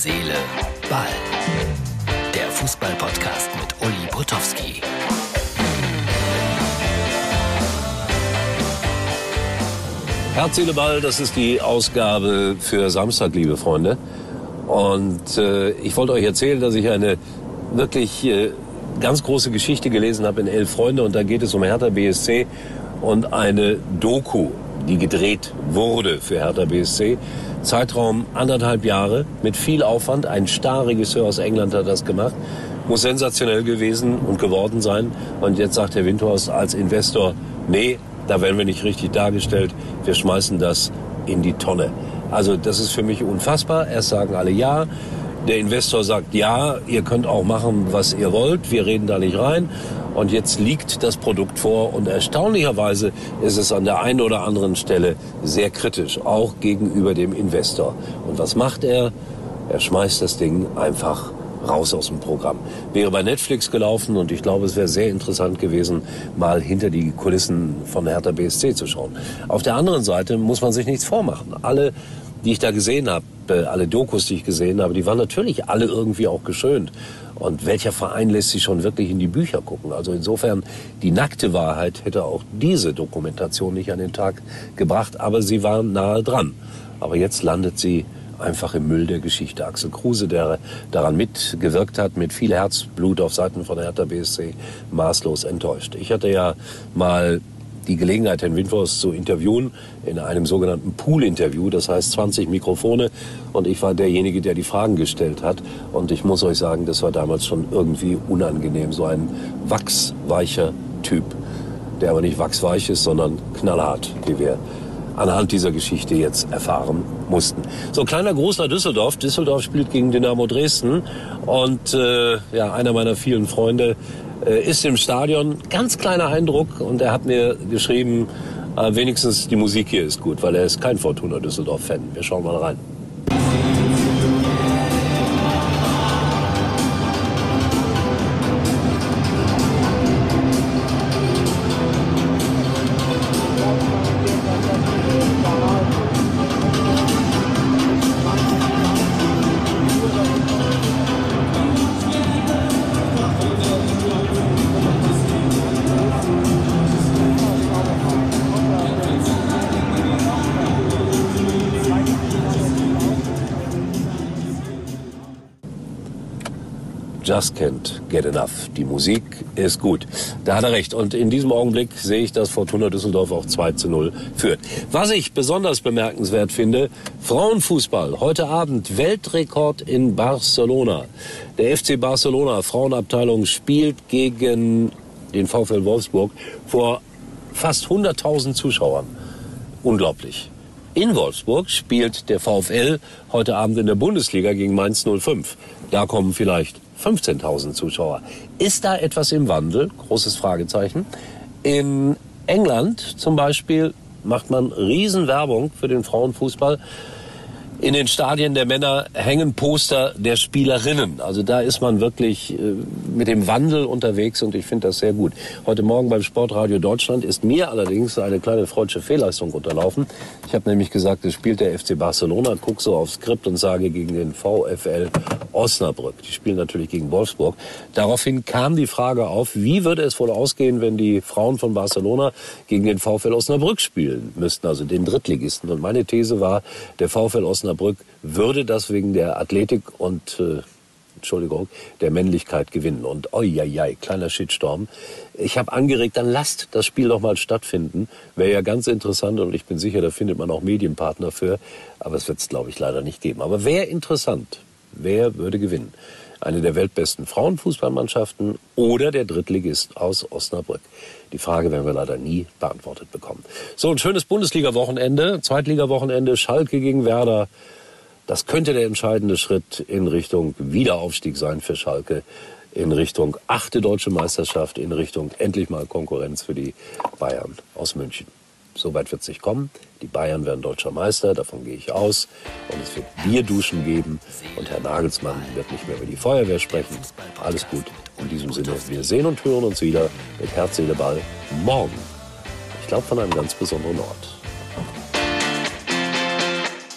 Seele, Ball. Der Fußball-Podcast mit Uli Potowski. Herz, Seele, Ball, das ist die Ausgabe für Samstag, liebe Freunde. Und äh, ich wollte euch erzählen, dass ich eine wirklich äh, ganz große Geschichte gelesen habe in Elf Freunde und da geht es um Hertha BSC und eine Doku, die gedreht wurde für Hertha BSC. Zeitraum anderthalb Jahre mit viel Aufwand. Ein Starregisseur aus England hat das gemacht. Muss sensationell gewesen und geworden sein. Und jetzt sagt Herr Windhorst als Investor, nee, da werden wir nicht richtig dargestellt. Wir schmeißen das in die Tonne. Also das ist für mich unfassbar. Erst sagen alle ja. Der Investor sagt, ja, ihr könnt auch machen, was ihr wollt. Wir reden da nicht rein. Und jetzt liegt das Produkt vor und erstaunlicherweise ist es an der einen oder anderen Stelle sehr kritisch, auch gegenüber dem Investor. Und was macht er? Er schmeißt das Ding einfach raus aus dem Programm. Wäre bei Netflix gelaufen und ich glaube, es wäre sehr interessant gewesen, mal hinter die Kulissen von Hertha BSC zu schauen. Auf der anderen Seite muss man sich nichts vormachen. Alle, die ich da gesehen habe, alle Dokus, die ich gesehen habe, die waren natürlich alle irgendwie auch geschönt. Und welcher Verein lässt sich schon wirklich in die Bücher gucken? Also insofern, die nackte Wahrheit hätte auch diese Dokumentation nicht an den Tag gebracht, aber sie waren nahe dran. Aber jetzt landet sie einfach im Müll der Geschichte. Axel Kruse, der daran mitgewirkt hat, mit viel Herzblut auf Seiten von Hertha BSC, maßlos enttäuscht. Ich hatte ja mal die Gelegenheit, Herrn Windforst zu interviewen in einem sogenannten Pool-Interview. Das heißt 20 Mikrofone und ich war derjenige, der die Fragen gestellt hat. Und ich muss euch sagen, das war damals schon irgendwie unangenehm. So ein wachsweicher Typ, der aber nicht wachsweich ist, sondern knallhart, wie wir anhand dieser Geschichte jetzt erfahren mussten. So, kleiner großer Düsseldorf. Düsseldorf spielt gegen Dynamo Dresden und äh, ja, einer meiner vielen Freunde ist im Stadion. Ganz kleiner Eindruck und er hat mir geschrieben, äh, wenigstens die Musik hier ist gut, weil er ist kein Fortuna Düsseldorf-Fan. Wir schauen mal rein. Just Can't Get Enough. Die Musik ist gut. Da hat er recht. Und in diesem Augenblick sehe ich, dass Fortuna Düsseldorf auch 2 zu 0 führt. Was ich besonders bemerkenswert finde, Frauenfußball. Heute Abend Weltrekord in Barcelona. Der FC Barcelona Frauenabteilung spielt gegen den VfL Wolfsburg vor fast 100.000 Zuschauern. Unglaublich. In Wolfsburg spielt der VfL heute Abend in der Bundesliga gegen Mainz 05. Da kommen vielleicht 15.000 Zuschauer. Ist da etwas im Wandel? Großes Fragezeichen. In England zum Beispiel macht man Riesenwerbung für den Frauenfußball. In den Stadien der Männer hängen Poster der Spielerinnen. Also da ist man wirklich äh, mit dem Wandel unterwegs und ich finde das sehr gut. Heute Morgen beim Sportradio Deutschland ist mir allerdings eine kleine freudsche Fehlleistung unterlaufen. Ich habe nämlich gesagt, es spielt der FC Barcelona, gucke so aufs Skript und sage gegen den VfL Osnabrück. Die spielen natürlich gegen Wolfsburg. Daraufhin kam die Frage auf, wie würde es wohl ausgehen, wenn die Frauen von Barcelona gegen den VfL Osnabrück spielen müssten, also den Drittligisten. Und meine These war, der VfL Osnabrück würde das wegen der Athletik und äh, Entschuldigung, der Männlichkeit gewinnen. Und oi kleiner Shitstorm. Ich habe angeregt, dann lasst das Spiel doch mal stattfinden. Wäre ja ganz interessant und ich bin sicher, da findet man auch Medienpartner für. Aber es wird es, glaube ich, leider nicht geben. Aber wäre interessant. Wer würde gewinnen? Eine der weltbesten Frauenfußballmannschaften oder der Drittligist aus Osnabrück? Die Frage werden wir leider nie beantwortet bekommen. So, ein schönes Bundesliga-Wochenende, Zweitliga-Wochenende, Schalke gegen Werder. Das könnte der entscheidende Schritt in Richtung Wiederaufstieg sein für Schalke, in Richtung achte deutsche Meisterschaft, in Richtung endlich mal Konkurrenz für die Bayern aus München. Soweit wird es nicht kommen. Die Bayern werden deutscher Meister, davon gehe ich aus. Und es wird Bierduschen geben. Und Herr Nagelsmann wird nicht mehr über die Feuerwehr sprechen. Alles gut. In diesem Sinne, wir sehen und hören uns wieder mit Herz, Seele, Ball morgen. Ich glaube von einem ganz besonderen Ort.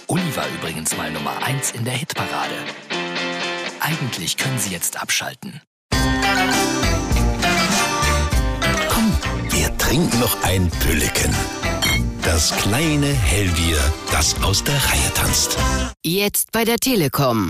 Uli war übrigens mal Nummer 1 in der Hitparade. Eigentlich können Sie jetzt abschalten. Komm, wir trinken noch ein Pülliken. Das kleine Hellbier, das aus der Reihe tanzt. Jetzt bei der Telekom.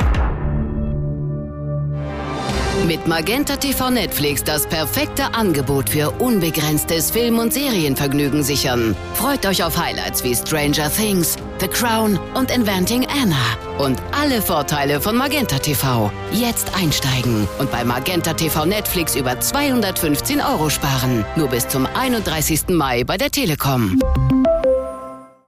Mit Magenta TV Netflix das perfekte Angebot für unbegrenztes Film- und Serienvergnügen sichern. Freut euch auf Highlights wie Stranger Things, The Crown und Inventing Anna. Und alle Vorteile von Magenta TV. Jetzt einsteigen und bei Magenta TV Netflix über 215 Euro sparen. Nur bis zum 31. Mai bei der Telekom.